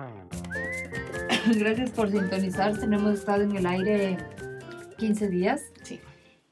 Gracias por sintonizarse. Hemos estado en el aire 15 días. Sí.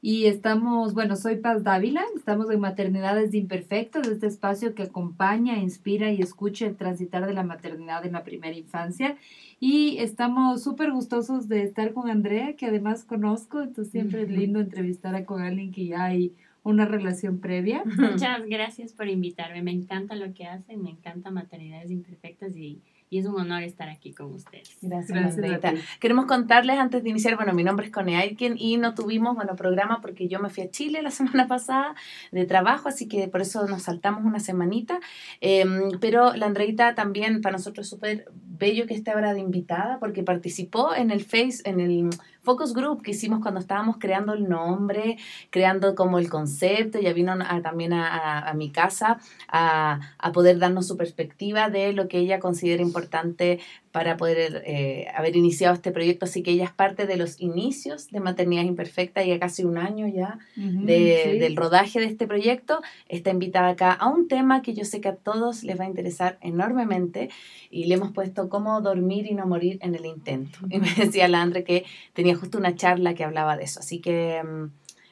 Y estamos, bueno, soy Paz Dávila, estamos en Maternidades Imperfectas, este espacio que acompaña, inspira y escucha el transitar de la maternidad en la primera infancia. Y estamos súper gustosos de estar con Andrea, que además conozco, entonces siempre es lindo entrevistar a con alguien que ya hay una relación previa. Muchas gracias por invitarme, me encanta lo que hacen, me encanta Maternidades Imperfectas y y es un honor estar aquí con ustedes. Gracias, Gracias Queremos contarles antes de iniciar, bueno, mi nombre es Connie Aitken y no tuvimos, bueno, programa porque yo me fui a Chile la semana pasada de trabajo, así que por eso nos saltamos una semanita, em, pero la Andreita también para nosotros es súper bello que esté ahora de invitada porque participó en el Face, en el focus group que hicimos cuando estábamos creando el nombre, creando como el concepto, ya vino también a, mi casa a, a, poder darnos su perspectiva de lo que ella considera importante para poder eh, haber iniciado este proyecto. Así que ella es parte de los inicios de Maternidad Imperfecta, ya casi un año ya del rodaje de este proyecto. Está invitada acá a un tema que yo sé que a todos les va a interesar enormemente y le hemos puesto cómo dormir y no morir en el intento. Y me decía la Andre que tenía justo una charla que hablaba de eso. Así que mm,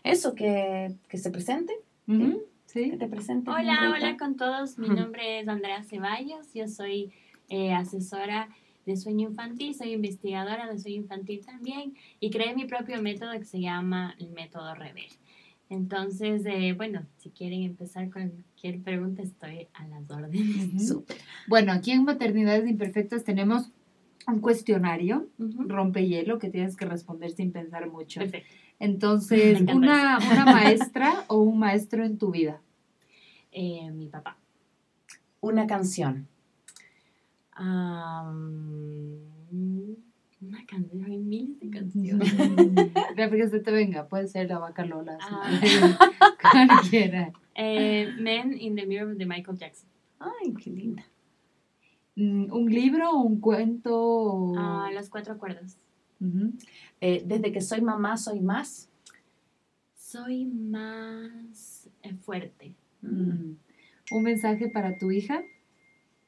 eso, que, que se presente. ¿Sí? Que te presente. Hola, hola con todos. Mi nombre es Andrea Ceballos. Yo soy eh, asesora de sueño infantil, soy investigadora de sueño infantil también y creé mi propio método que se llama el método Rever. Entonces, eh, bueno, si quieren empezar con cualquier pregunta, estoy a las órdenes. Bueno, aquí en Maternidades Imperfectas tenemos un cuestionario, rompe hielo, que tienes que responder sin pensar mucho. Perfecto. Entonces, una, una, maestra o un maestro en tu vida? Eh, mi papá. Una canción una canción, hay miles de canciones. Que se te venga, puede ser la vaca Lola. Ah. Cualquiera. Eh, Men in the Mirror de Michael Jackson. Ay, qué linda. Mm, ¿Un libro o un cuento? Ah, los cuatro acuerdos. Eh, desde que soy mamá, soy más. Soy más eh, fuerte. Mm. ¿Un mensaje para tu hija?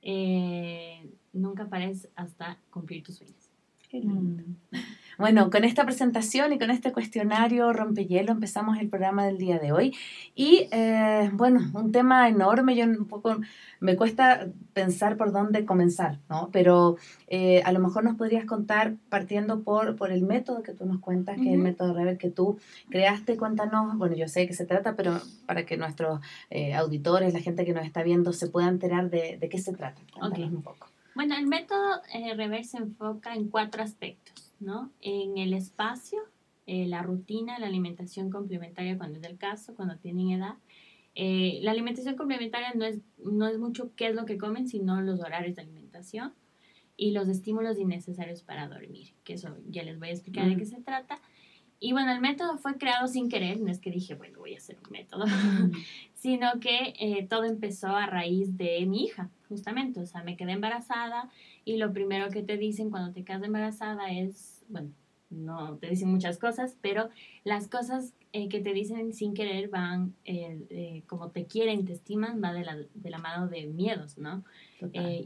Eh, nunca pares hasta cumplir tus sueños. Mm. Bueno, con esta presentación y con este cuestionario rompehielo empezamos el programa del día de hoy. Y eh, bueno, un tema enorme, yo un poco me cuesta pensar por dónde comenzar, ¿no? Pero eh, a lo mejor nos podrías contar partiendo por, por el método que tú nos cuentas, que es el método Rever que tú creaste. Cuéntanos, bueno, yo sé de qué se trata, pero para que nuestros eh, auditores, la gente que nos está viendo, se pueda enterar de, de qué se trata. Cuéntanos un poco. Bueno, el método eh, Rever se enfoca en cuatro aspectos, ¿no? En el espacio, eh, la rutina, la alimentación complementaria cuando es del caso, cuando tienen edad. Eh, la alimentación complementaria no es, no es mucho qué es lo que comen, sino los horarios de alimentación y los estímulos innecesarios para dormir, que eso ya les voy a explicar de qué se trata. Y bueno, el método fue creado sin querer, no es que dije, bueno, voy a hacer un método, sino que eh, todo empezó a raíz de mi hija, justamente. O sea, me quedé embarazada y lo primero que te dicen cuando te quedas embarazada es, bueno, no te dicen muchas cosas, pero las cosas eh, que te dicen sin querer van, eh, como te quieren, te estiman, va de la, de la mano de miedos, ¿no?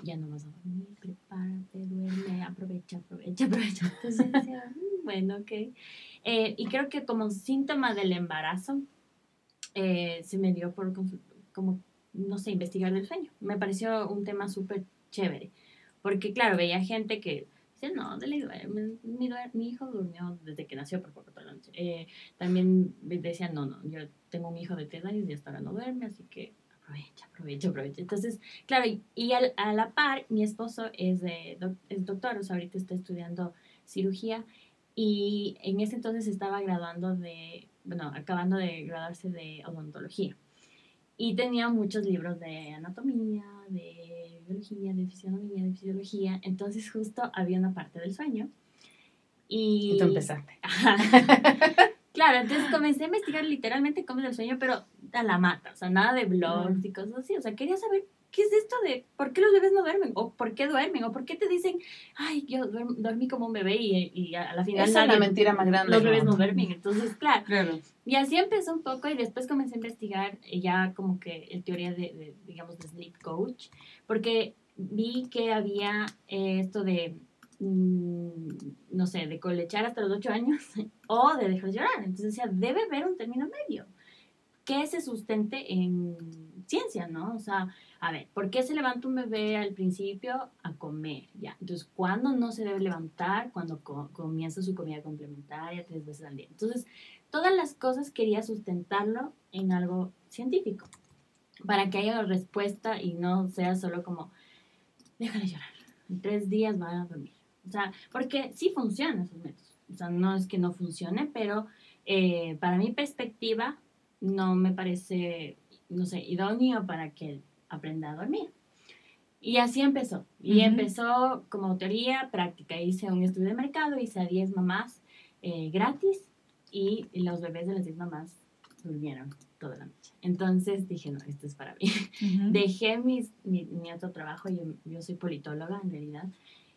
ya no vas a dormir, prepárate, duerme, aprovecha, aprovecha, aprovecha. Entonces, mm, bueno, ok. Eh, y creo que como síntoma del embarazo, eh, se me dio por como, no sé, investigar del sueño. Me pareció un tema súper chévere. Porque, claro, veía gente que dice, no, dele, mi, mi, hijo durmió desde que nació por poco toda la noche. Eh, también decía, no, no, yo tengo un hijo de tres años y hasta ahora no duerme, así que aprovecha, aprovecha, aprovecha. Entonces, claro, y, a la par, mi esposo es, de, es doctor, o sea, ahorita está estudiando cirugía y en ese entonces estaba graduando de, bueno, acabando de graduarse de odontología. Y tenía muchos libros de anatomía, de biología, de fisionomía, de fisiología. Entonces justo había una parte del sueño. Y, y tú empezaste. claro, entonces comencé a investigar literalmente cómo es el sueño, pero a la mata, o sea, nada de blogs y cosas así. O sea, quería saber ¿qué es esto de por qué los bebés no duermen? ¿O por qué duermen? ¿O por qué te dicen, ay, yo dormí como un bebé y, y a la final... Esa es la mentira más grande. Los bebés no duermen. Entonces, claro. Y así empezó un poco y después comencé a investigar ya como que el teoría de, de digamos, de sleep coach, porque vi que había eh, esto de mm, no sé, de colechar hasta los ocho años o de dejar de llorar. Entonces decía, debe haber un término medio que se sustente en ciencia, ¿no? O sea, a ver, ¿por qué se levanta un bebé al principio a comer? Ya, entonces, ¿cuándo no se debe levantar? Cuando comienza su comida complementaria tres veces al día. Entonces, todas las cosas quería sustentarlo en algo científico para que haya respuesta y no sea solo como, déjale llorar, en tres días va a dormir. O sea, porque sí funcionan esos métodos. O sea, no es que no funcione, pero eh, para mi perspectiva no me parece, no sé, idóneo para que aprenda a dormir. Y así empezó. Y empezó como teoría, práctica. Hice un estudio de mercado, hice a 10 mamás eh, gratis y los bebés de las 10 mamás durmieron toda la noche. Entonces dije, no, esto es para mí. Dejé mis, mi, otro trabajo, yo, yo soy politóloga en realidad.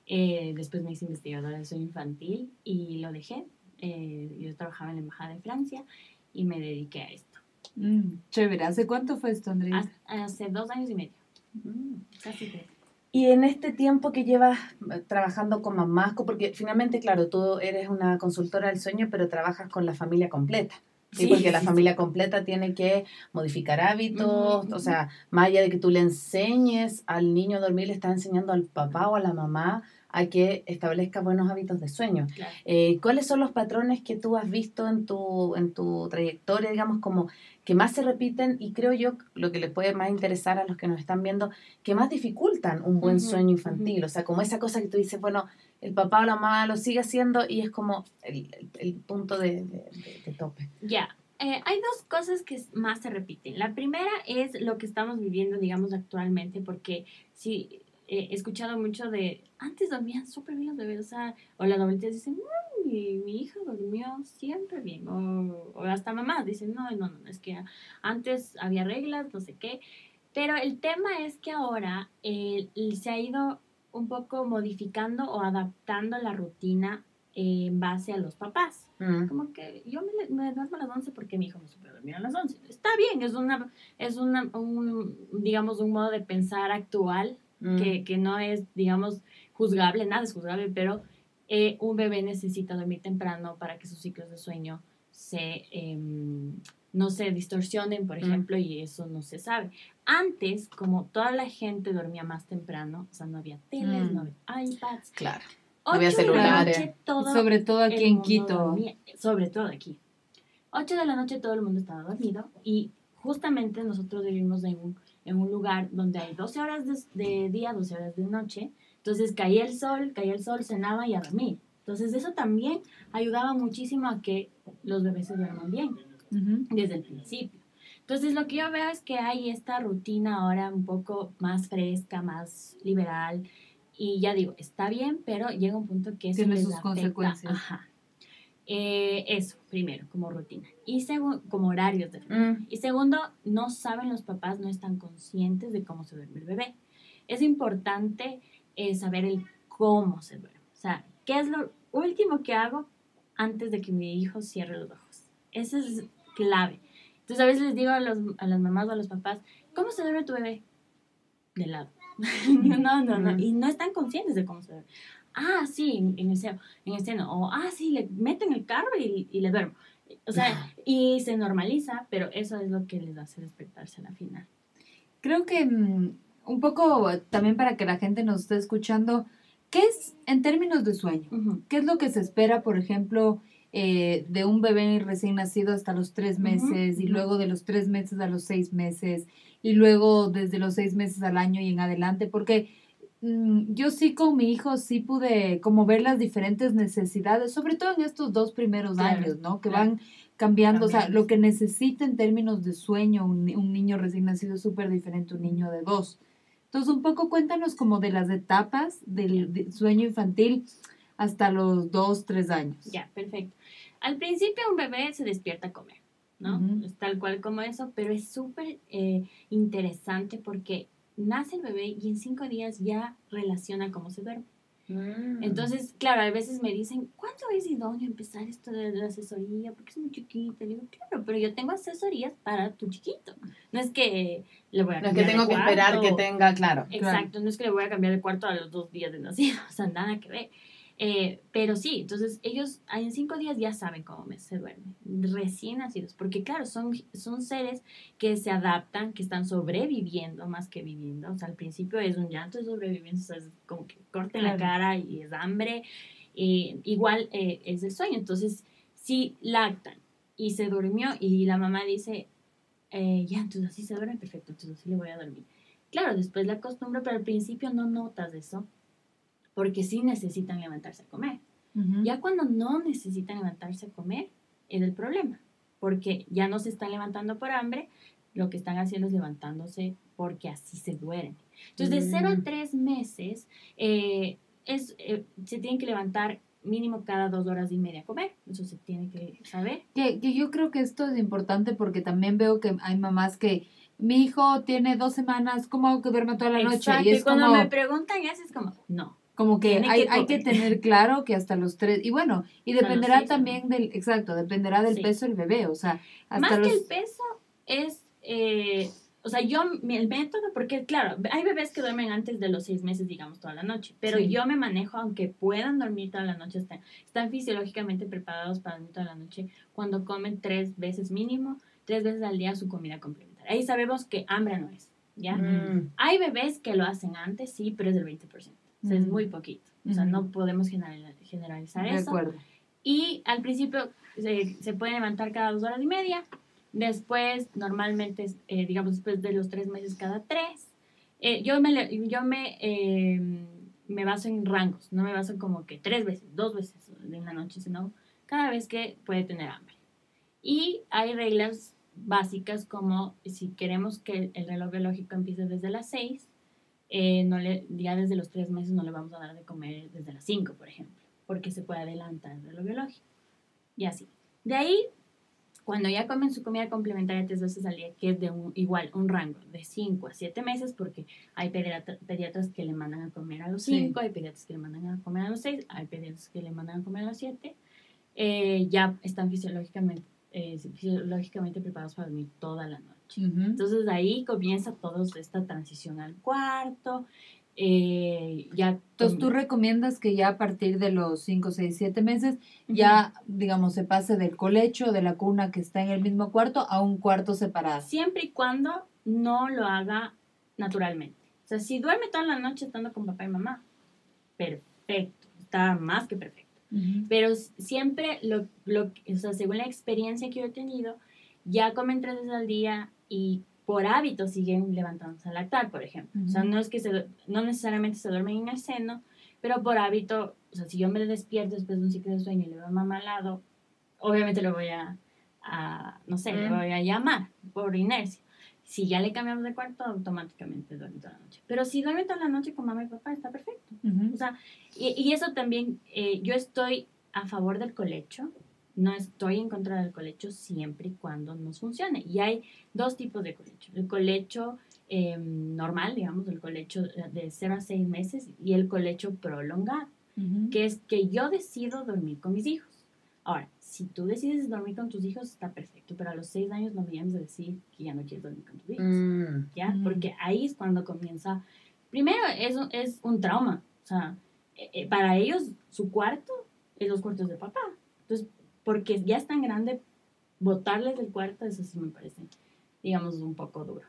Eh, después me hice investigadora de sueño infantil y lo dejé. Eh, yo trabajaba en la Embajada de Francia y me dediqué a esto. Mm, chévere. ¿Hace cuánto fue esto, Andrea? Hace, dos años y medio. Mm, casi tres. Y en este tiempo que llevas eh, trabajando con mamás, porque finalmente, claro, tú eres una consultora del sueño, pero trabajas con la familia completa. ¿sí? porque la familia completa tiene que modificar hábitos, o sea, más allá de que tú le enseñes al niño a dormir, le estás enseñando al papá o a la mamá a que establezca buenos hábitos de sueño. Eh, ¿Cuáles son los patrones que tú has visto en tu, en tu trayectoria, digamos, como que más se repiten y creo yo lo que les puede más interesar a los que nos están viendo, que más dificultan un buen sueño infantil? O sea, como esa cosa que tú dices, bueno, el papá o la mamá lo sigue haciendo y es como el, el, punto de, de, tope. Ya. Eh, hay dos cosas que más se repiten. La primera es lo que estamos viviendo, digamos, actualmente, porque si he escuchado mucho de, antes dormían súper bien los bebés, o sea, o las abuelitas dicen, mi, mi hija durmió siempre bien, o, o hasta mamás dicen, no, no, no, es que antes había reglas, no sé qué, pero el tema es que ahora eh, se ha ido un poco modificando o adaptando la rutina en base a los papás. Mm. Como que yo me, me, duermo a las 11 porque mi hijo me supe dormir a las 11. Está bien, es una, es una, un, digamos, un modo de pensar actual Mm. que, no es, digamos, juzgable, nada es juzgable, pero eh, un bebé necesita dormir temprano para que sus ciclos de sueño se, em, no se distorsionen, por mm. ejemplo, y eso no se sabe. Antes, como toda la gente dormía más temprano, o sea, no había teles, no mm. había iPads. Claro. No había celulares. sobre todo aquí en Quito. sobre todo aquí. 8 de la noche todo el mundo estaba dormido y justamente nosotros vivimos en un en un lugar donde hay 12 horas de, día, 12 horas de noche. Entonces caía el sol, caía el sol, cenaba y a dormir. Entonces eso también ayudaba muchísimo a que los bebés se duerman bien desde el principio. Entonces lo que yo veo es que hay esta rutina ahora un poco más fresca, más liberal. Y ya digo, está bien, pero llega un punto que eso tiene sus consecuencias. Ajá. Eh, eso, primero, como rutina. Y segundo, como horarios de mm. Y segundo, no saben los papás, no están conscientes de cómo se duerme el bebé. Es importante eh, saber el cómo se duerme. O sea, ¿qué es lo último que hago antes de que mi hijo cierre los ojos? Eso es clave. Entonces a veces les digo a, los, a las mamás o a los papás, ¿cómo se duerme tu bebé? De lado. no, no, no. Y no están conscientes de cómo se duerme ah, sí, en, el seno, en el seno, o ah, sí, le meto en el carro y, y le duermo. O sea, y se normaliza, pero eso es lo que les hace despertarse a la final. Creo que mm, un poco también para que la gente nos esté escuchando, ¿qué es en términos de sueño? ¿Qué es lo que se espera, por ejemplo, eh, de un bebé recién nacido hasta los tres meses y luego de los tres meses a los seis meses y luego desde los seis meses al año y en adelante? Porque yo sí con mi hijo sí pude como ver las diferentes necesidades, sobre todo en estos dos primeros años, ¿no? Que van cambiando, o sea, lo que necesita en términos de sueño un, niño recién nacido es súper diferente a un niño de dos. Entonces, un poco cuéntanos como de las etapas del sueño infantil hasta los dos, tres años. Ya, perfecto. Al principio un bebé se despierta a comer, ¿no? Es tal cual como eso, pero es súper eh, interesante porque nace el bebé y en cinco días ya relaciona cómo se duerme. Mm. Entonces, claro, a veces me dicen, ¿cuánto es idóneo empezar esto de la asesoría? Porque es muy chiquita. Le digo, claro, pero yo tengo asesorías para tu chiquito. No es que le voy a cambiar. No es que tengo que esperar que tenga, claro. Exacto, no es que le voy a cambiar el cuarto a los dos días de nacido. O sea, nada que ver. Eh, pero sí, entonces ellos en cinco días ya saben cómo se duermen, recién nacidos, porque claro, son, son seres que se adaptan, que están sobreviviendo más que viviendo. O sea, al principio es un llanto de sobreviviendo, o sea, es como que corten la cara y es hambre. Eh, igual eh, es el sueño. Entonces, si lactan y se durmió y la mamá dice, ya, entonces así se duerme, perfecto, entonces así le voy a dormir. Claro, después la costumbre, pero al principio no notas eso porque sí necesitan levantarse a comer. Ya cuando no necesitan levantarse a comer, es el problema, porque ya no se están levantando por hambre, lo que están haciendo es levantándose porque así se duermen. Entonces, de 0 a 3 mm. meses, eh, es, eh, se tienen que levantar mínimo cada dos horas y media a comer. Eso se tiene que saber. Que, que yo creo que esto es importante porque también veo que hay mamás que mi hijo tiene dos semanas, ¿cómo hago que duerma toda la noche? Y, es cuando me preguntan eso es como, no. Como que hay, hay que tener claro que hasta los tres, y bueno, y dependerá también del, exacto, dependerá del peso del bebé, o sea, hasta Más que el peso es, eh, o sea, yo, el método, porque claro, hay bebés que duermen antes de los seis meses, digamos, toda la noche, pero yo me manejo, aunque puedan dormir toda la noche, están, están fisiológicamente preparados para dormir toda la noche cuando comen tres veces mínimo, tres veces al día su comida complementaria. Ahí sabemos que hambre no es, ¿ya? Mm. Hay bebés que lo hacen antes, sí, pero es del 20% es muy poquito. O sea, no podemos generalizar eso. De acuerdo. Y al principio se, se puede levantar cada dos horas y media. Después, normalmente, eh, digamos, después de los tres meses, cada tres. Eh, yo me, yo me, em, me baso en rangos, no me baso como que tres veces, dos veces en la noche, sino cada vez que puede tener hambre. Y hay reglas básicas como si queremos que el reloj biológico empiece desde las seis, eh, no le, ya desde los tres meses no le vamos a dar de comer desde las cinco, por ejemplo, porque se puede adelantar de lo biológico. Y así. De ahí, cuando ya comen su comida complementaria tres veces al día, que es de un, igual un rango de cinco a siete meses, porque hay pediatras que le mandan a comer a los cinco, hay pediatras que le mandan a comer a los seis, hay pediatras que le mandan a comer a los siete, eh, ya están fisiológicamente, eh, fisiológicamente preparados para dormir toda la noche. Entonces ahí comienza toda esta transición al cuarto. Eh, ya Entonces tú recomiendas que ya a partir de los 5, 6, 7 meses ya, digamos, se pase del colecho, de la cuna que está en el mismo cuarto, a un cuarto separado. Siempre y cuando no lo haga naturalmente. O sea, si duerme toda la noche estando con papá y mamá, perfecto, está más que perfecto. Pero siempre, lo, lo, o sea, según la experiencia que yo he tenido, ya comen tres veces al día, y por hábito siguen levantándose a lactar, por ejemplo. O sea, no es que se, no necesariamente se duermen en el seno, pero por hábito, o sea, si yo me despierto después de un ciclo de sueño y le veo a mamá al lado, obviamente lo voy a, no sé, le voy a llamar por inercia. Si ya le cambiamos de cuarto, automáticamente duerme toda la noche. Pero si duerme toda la noche con mamá y papá, está perfecto. O sea, y, y eso también, eh, yo estoy a favor del colecho, no estoy en contra del colecho siempre y cuando nos funcione. Y hay dos tipos de colecho. El colecho em, normal, digamos, el colecho de 0 a 6 meses y el colecho prolongado, que es que yo decido dormir con mis hijos. Ahora, si tú decides dormir con tus hijos, está perfecto, pero a los 6 años no me a decir que ya no quieres dormir con tus hijos. Mm. ¿Ya? Mm. Porque ahí es cuando comienza. Primero, eso es un trauma. O sea, eh, eh, para ellos, su cuarto es los cuartos de papá. Entonces, porque ya es tan grande, botarles del cuarto, eso sí me parece, digamos, un poco duro.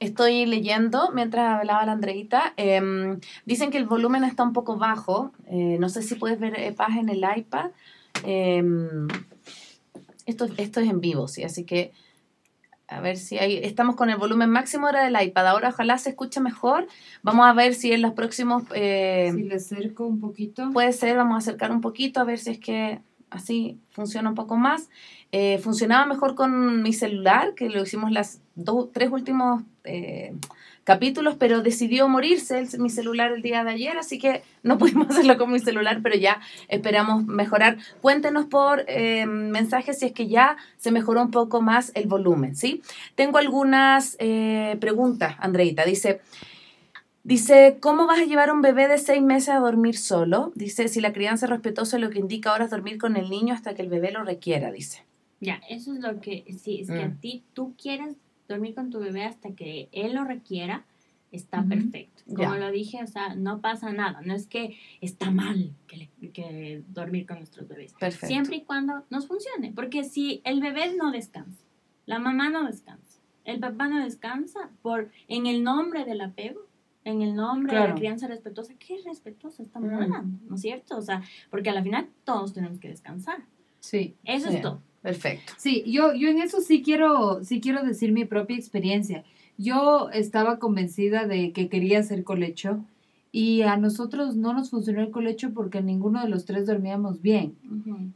Estoy leyendo mientras hablaba la Andreita. Em, dicen que el volumen está un poco bajo. Eh, no sé si puedes ver eh, paz en el iPad. Em, esto, esto es en vivo, sí, así que a ver si hay, estamos con el volumen máximo ahora del iPad. Ahora ojalá se escuche mejor. Vamos a ver si en los próximos... Eh, si le acerco un poquito. Puede ser, vamos a acercar un poquito a ver si es que así funciona un poco más. Eh, funcionaba mejor con mi celular, que lo hicimos las dos, tres últimos eh, capítulos, pero decidió morirse mi celular el día de ayer, así que no pudimos hacerlo con mi celular, pero ya esperamos mejorar. Cuéntenos por eh, mensajes si es que ya se mejoró un poco más el volumen, ¿sí? Tengo algunas eh, preguntas, Andreita. Dice, Dice, ¿cómo vas a llevar a un bebé de seis meses a dormir solo? Dice, si la crianza es respetuosa, lo que indica ahora es dormir con el niño hasta que el bebé lo requiera, dice. Ya, eso es lo que, sí, es que a Mm. ti, tú quieres dormir con tu bebé hasta que él lo requiera, está perfecto. Como Ya. lo dije, o sea, no pasa nada, no es que está mal que, le- que dormir con nuestros bebés. Perfecto. Siempre y cuando nos funcione, porque si el bebé no descansa, la mamá no descansa, el papá no descansa, por en el nombre del apego, en el nombre de la crianza respetuosa, ¿qué respetuosa estamos Mm. hablando? ¿No es cierto? O sea, porque a la final todos tenemos que descansar. Sí. Eso Sí. es todo. Perfecto. Sí, yo, yo en eso sí quiero, sí quiero decir mi propia experiencia. Yo estaba convencida de que quería hacer colecho y a nosotros no nos funcionó el colecho porque ninguno de los tres dormíamos bien.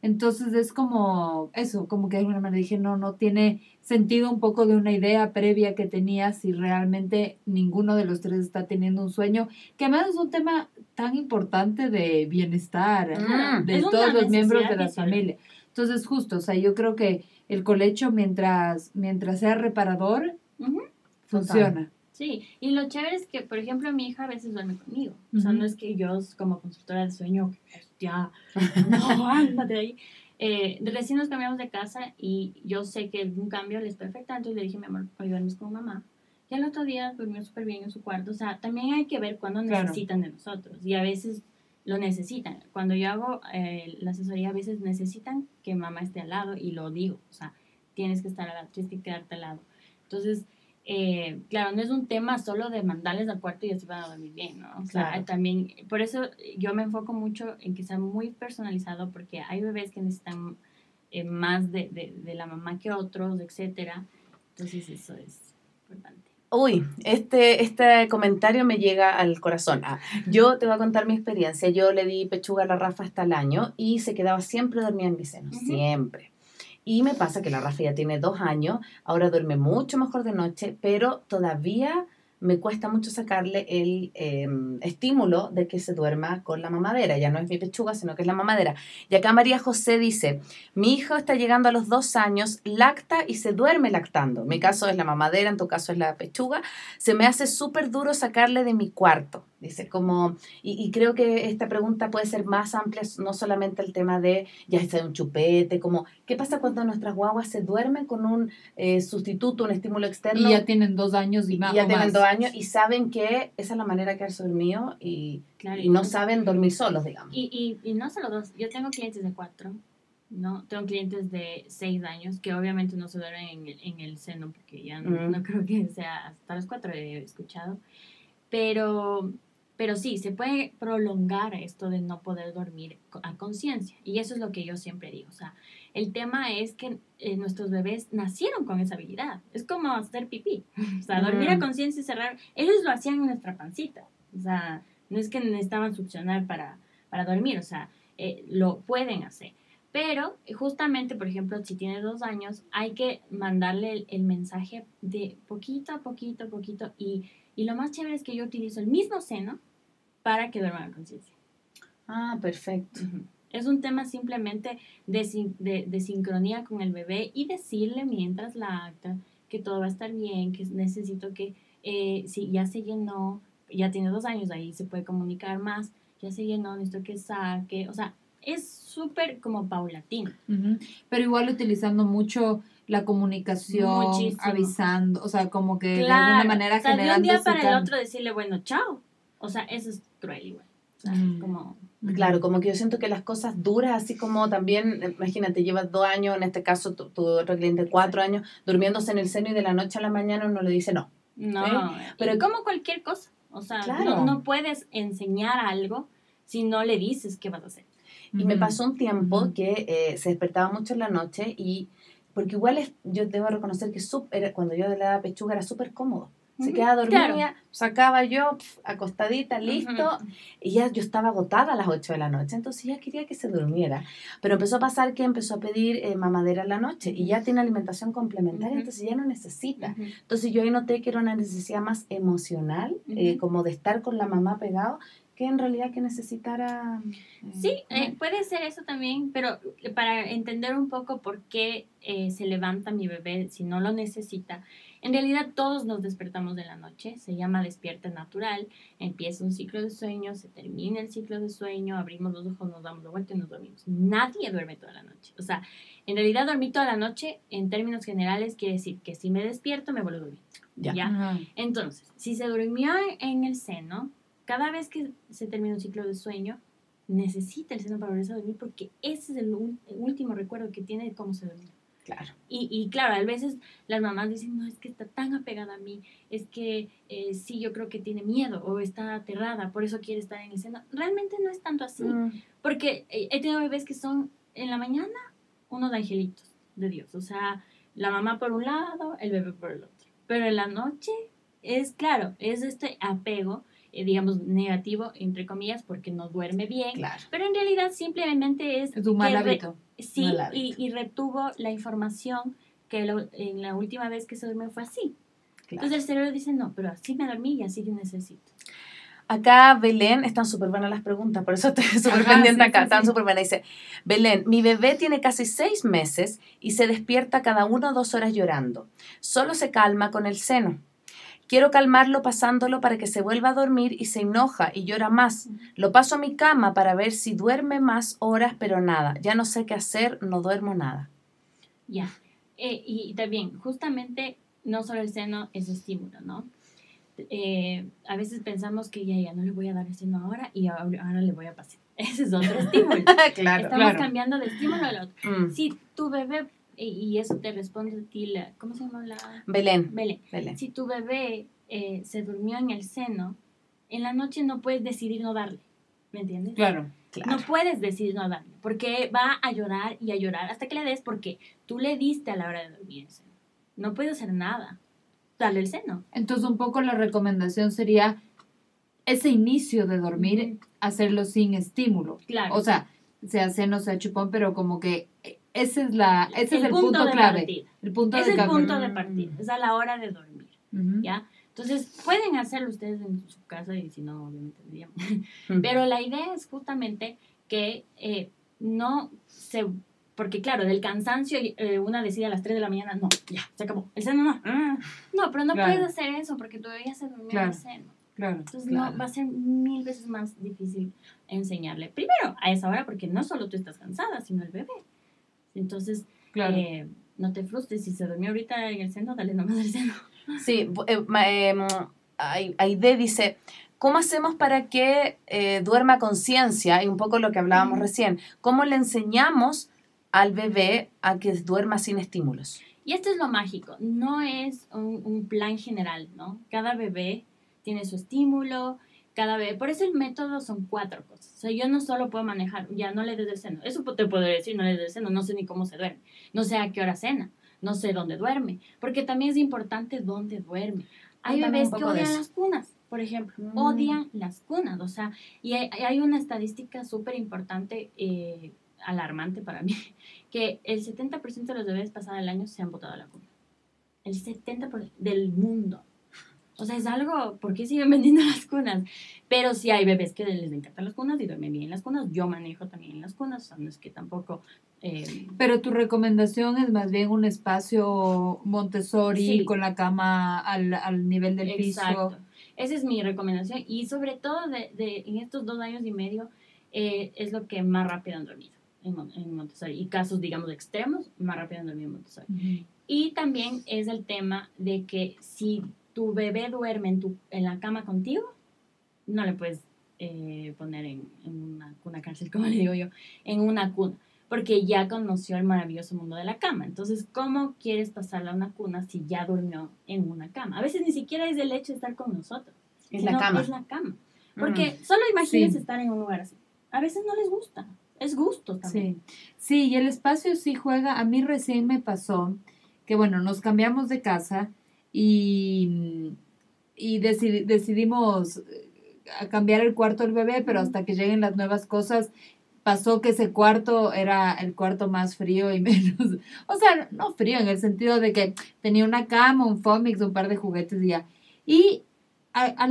Entonces es como eso, como que de alguna manera dije, no, no tiene sentido un poco de una idea previa que tenía si realmente ninguno de los tres está teniendo un sueño, que además es un tema tan importante de bienestar Mm. de Es todos los miembros de la familia. Entonces justo, o sea, yo creo que el colecho mientras, mientras sea reparador, Ujú. funciona. Sí, y lo chévere es que, por ejemplo, mi hija a veces duerme conmigo. O sea, no es que yo, como consultora de sueño, ya, no, ándate de ahí. Eh, recién nos cambiamos de casa y yo sé que un cambio le es perfecta. Entonces le dije, mi amor, hoy duermes con mamá. Y al otro día durmió súper bien en su cuarto. O sea, también hay que ver cuándo Claro. necesitan de nosotros. Y a veces lo necesitan. Cuando yo hago eh, la asesoría, a veces necesitan que mamá esté al lado y lo digo. O sea, tienes que estar al lado, tienes que quedarte al lado. Entonces, eh, claro, no es un tema solo de mandarles al cuarto y así van a dormir bien, ¿no? O sea, Claro. también, por eso yo me enfoco mucho en que sea muy personalizado, porque hay bebés que necesitan eh, más de, de, de la mamá que otros, etcétera. Entonces, eso es importante. Uy, este, este comentario me llega al corazón. Ah, yo te voy a contar mi experiencia. Yo le di pechuga a la Rafa hasta el año y se quedaba siempre dormida en mi seno, siempre. Y me pasa que la Rafa ya tiene dos años, ahora duerme mucho mejor de noche, pero todavía me cuesta mucho sacarle el eh, estímulo de que se duerma con la mamadera. Ya no es mi pechuga, sino que es la mamadera. Y acá María José dice, mi hijo está llegando a los dos años, lacta y se duerme lactando. Mi caso es la mamadera, en tu caso es la pechuga. Se me hace súper duro sacarle de mi cuarto. Dice, como, y, y creo que esta pregunta puede ser más amplia, no solamente el tema de ya está un chupete, como, ¿qué pasa cuando nuestras guaguas se duermen con un eh, sustituto, un estímulo externo? Y ya tienen dos años y, y más. ya o tienen más. dos años y saben que esa es la manera de quedarse dormido y, Claro, y no saben dormir solos, digamos. Y, y, y no solo dos, yo tengo clientes de cuatro, ¿no? Tengo clientes de seis años que obviamente no se duermen en el, en el seno porque ya no, Mm. no creo que sea hasta los cuatro he escuchado. Pero, pero sí, se puede prolongar esto de no poder dormir a conciencia. Y eso es lo que yo siempre digo. O sea, el tema es que eh, nuestros bebés nacieron con esa habilidad. Es como hacer pipí. O sea, dormir a conciencia y cerrar. Ellos lo hacían en nuestra pancita. O sea, no es que necesitaban succionar para, para dormir. O sea, eh, lo pueden hacer. Pero justamente, por ejemplo, si tiene dos años, hay que mandarle el, el mensaje de poquito a poquito a poquito. Y, y lo más chévere es que yo utilizo el mismo seno para que duerman a conciencia. Ah, perfecto. Es un tema simplemente de, sin- de, de sincronía con el bebé y decirle mientras la acta que todo va a estar bien, que necesito que eh, si ya se llenó, ya tiene dos años, ahí se puede comunicar más, ya se llenó, necesito que saque, o sea, es súper como paulatino. Pero igual utilizando mucho la comunicación, Muchísimo. avisando, o sea, como que de alguna manera o sea, de un generando día ese para el otro decirle, bueno, chao. O sea, eso es cruel igual. O sea, Mm. como... Claro, como que yo siento que las cosas duras, así como también, eh, imagínate, llevas dos años, en este caso tu, tu otro cliente cuatro años, durmiéndose en el seno y de la noche a la mañana uno le dice no. No, pero- pero como cualquier cosa. O sea, Claro. no, no puedes enseñar algo si no le dices qué vas a hacer. Y me pasó un tiempo que eh, se despertaba mucho en la noche y, porque igual es, yo debo reconocer que sup- era- cuando yo le daba pechuga era súper cómodo. Se quedaba dormida, claro. sacaba yo pf, acostadita, listo, Ujú. y ya yo estaba agotada a las 8 de la noche, entonces ya quería que se durmiera. Pero empezó a pasar que empezó a pedir eh, mamadera en la noche y ya tiene alimentación complementaria, Ujú. entonces ya no necesita. Entonces yo ahí noté que era una necesidad más emocional, eh, como de estar con la mamá pegado, que en realidad que necesitara... eh, Sí, eh, puede ser eso también, pero para entender un poco por qué eh, se levanta mi bebé si no lo necesita, En realidad todos nos despertamos de la noche, se llama despierta natural, empieza un ciclo de sueño, se termina el ciclo de sueño, abrimos los ojos, nos damos la vuelta y nos dormimos. Nadie duerme toda la noche. O sea, en realidad dormir toda la noche, en términos generales, quiere decir que si me despierto me vuelvo a dormir. Ya. Entonces, si se durmió en el seno, cada vez que se termina un ciclo de sueño, necesita el seno para volverse a dormir porque ese es el, último recuerdo que tiene de cómo se durmió. Claro. Y, y, claro, a veces las mamás dicen, no, es que está tan apegada a mí, es que eh, sí, yo creo que tiene miedo o está aterrada, por eso quiere estar en el seno. Realmente no es tanto así, mm. porque he tenido bebés que son en la mañana unos angelitos de Dios, o sea, la mamá por un lado, el bebé por el otro. Pero en la noche es, claro, es este apego eh, digamos, negativo, entre comillas, porque no duerme bien. Pero en realidad simplemente es... Es un mal hábito. sí, Y, retuvo la información que en la última vez que se durmió fue así. Entonces el cerebro dice, no, pero así me dormí y así que necesito. Acá Belén, están súper buenas las preguntas, por eso estoy súper pendiente acá, están súper buenas. Dice, Belén, mi bebé tiene casi seis meses y se despierta cada una o dos horas llorando. Solo se calma con el seno. Quiero calmarlo pasándolo para que se vuelva a dormir y se enoja y llora más. Lo paso a mi cama para ver si duerme más horas, pero nada. Ya no sé qué hacer, no duermo nada. Ya. Eh, y también, justamente, no solo el seno es estímulo, ¿no? Eh, a veces pensamos que ya, ya no le voy a dar el seno ahora y ahora, le voy a pasar. Ese es otro estímulo. claro, Estamos cambiando de estímulo al otro. Mm. Si tu bebé y eso te responde a ti, la, ¿cómo se llama la? Belén. Belén. Si tu bebé eh, se durmió en el seno, en la noche no puedes decidir no darle, ¿me entiendes? Claro, claro. No puedes decidir no darle, porque va a llorar y a llorar hasta que le des, porque tú le diste a la hora de dormir el seno. No puedes hacer nada. Dale el seno. Entonces, un poco la recomendación sería ese inicio de dormir, hacerlo sin estímulo. Claro. O sea, sea seno, sea chupón, pero como que ese es, la, ese el es el punto, clave. El punto es el punto de partida. Es a la hora de dormir. ¿Ya? Entonces, pueden hacerlo ustedes en su casa y si no, obviamente Pero la idea es justamente que eh, no se... Porque claro, del cansancio eh, una decide a las 3 de la mañana, no, ya, se acabó. El seno no. Ah. No, pero no puedes hacer eso porque todavía se durmió claro. el seno. Claro, Entonces no, va a ser mil veces más difícil enseñarle. Primero, a esa hora, porque no solo tú estás cansada, sino el bebé. Entonces, eh, no te frustres. Si se durmió ahorita en el seno, dale nomás el seno. Sí, eh, eh, Aide dice, ¿cómo hacemos para que eh, duerma conciencia? Y un poco lo que hablábamos recién, ¿cómo le enseñamos al bebé a que duerma sin estímulos? Y esto es lo mágico, no es un, un plan general, ¿no? Cada bebé tiene su estímulo, cada vez. Por eso el método son cuatro cosas. O sea, yo no solo puedo manejar, ya no le des el seno. Eso te puedo decir, no le des el seno, no sé ni cómo se duerme. No sé a qué hora cena, no sé dónde duerme. Porque también es importante dónde duerme. Hay bebés que odian las cunas, por ejemplo. Mm. Odian las cunas. O sea, y hay, una estadística súper importante, eh, alarmante para mí, que el 70% de los bebés pasados el año se han botado a la cuna. El 70% del mundo. O sea, es algo, ¿por qué siguen vendiendo las cunas? Pero sí hay bebés que les encantan las cunas y duermen bien en las cunas. Yo manejo también en las cunas, o sea, no es que tampoco... Eh, Pero tu recomendación es más bien un espacio Montessori con la cama al, al nivel del Exacto. piso. Esa es mi recomendación y sobre todo de, de en estos dos años y medio eh, es lo que más rápido han dormido en, en, Montessori. Y casos, digamos, extremos, más rápido han dormido en Montessori. Y también es el tema de que si tu bebé duerme en, tu, en la cama contigo, no le puedes eh, poner en, una cuna cárcel, como le digo yo, en una cuna, porque ya conoció el maravilloso mundo de la cama. Entonces, ¿cómo quieres pasarla a una cuna si ya durmió en una cama? A veces ni siquiera es el hecho de estar con nosotros. Es la cama. Es la cama. Porque solo imagínense estar en un lugar así. A veces no les gusta. Es gusto también. Sí. sí, y el espacio sí juega. A mí recién me pasó que, bueno, nos cambiamos de casa y, y decidimos eh, cambiar el cuarto del bebé, pero hasta que lleguen las nuevas cosas, pasó que ese cuarto era el cuarto más frío y menos, o sea, no frío en el sentido de que tenía una cama, un fómix, un par de juguetes y ya. Y a,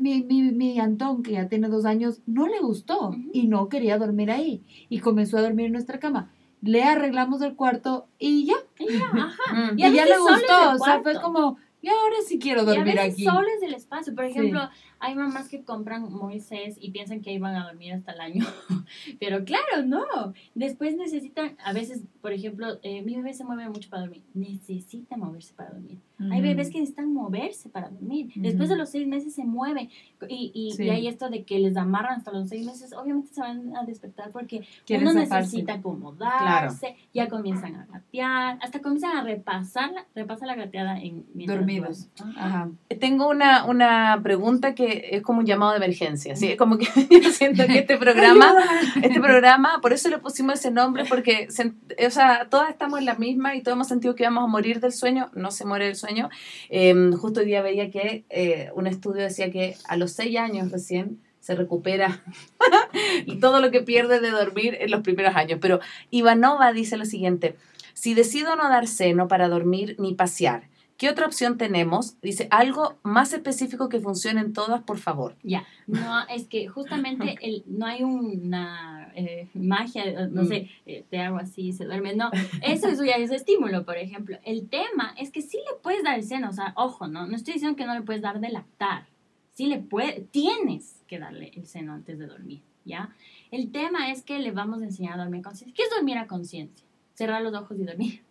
mi, mi, mi, Antón, que ya tiene dos años, no le gustó y no quería dormir ahí y comenzó a dormir en nuestra cama. Le arreglamos el cuarto y ya. Y ya, ajá. y, ya le gustó, o sea, fue como, y ahora sí quiero dormir y a veces aquí. solo es del espacio. Por ejemplo, hay mamás que compran Moisés y piensan que iban a dormir hasta el año. Pero claro, no. Después necesitan, a veces, por ejemplo, eh, mi bebé se mueve mucho para dormir. Necesita moverse para dormir. Hay bebés que necesitan moverse para dormir. Después de los seis meses se mueve. Y, y, y, hay esto de que les amarran hasta los seis meses. Obviamente se van a despertar porque uno necesita acomodarse. Ya comienzan a gatear. Hasta comienzan a repasar la, repasa la gateada en dormidos. Ajá. Tengo una, una pregunta que es como un llamado de emergencia, ¿sí? Es como que yo siento que este programa, este programa, por eso le pusimos ese nombre, porque, o sea, todas estamos en la misma y todos hemos sentido que vamos a morir del sueño, no se muere del sueño. Em, justo hoy día veía que eh, un estudio decía que a los seis años recién se recupera y todo lo que pierde de dormir en los primeros años. Pero Ivanova dice lo siguiente, si decido no dar seno para dormir ni pasear, ¿Qué otra opción tenemos? Dice, algo más específico que funcione en todas, por favor. Ya, no, es que justamente el, no hay una eh, magia, no mm. sé, eh, te hago así, se duerme, no, eso, eso ya es estímulo, por ejemplo. El tema es que sí le puedes dar el seno, o sea, ojo, no, no estoy diciendo que no le puedes dar de lactar, sí le puedes, tienes que darle el seno antes de dormir, ¿ya? El tema es que le vamos a enseñar a dormir conciencia. ¿Qué es dormir a conciencia? Cerrar los ojos y dormir.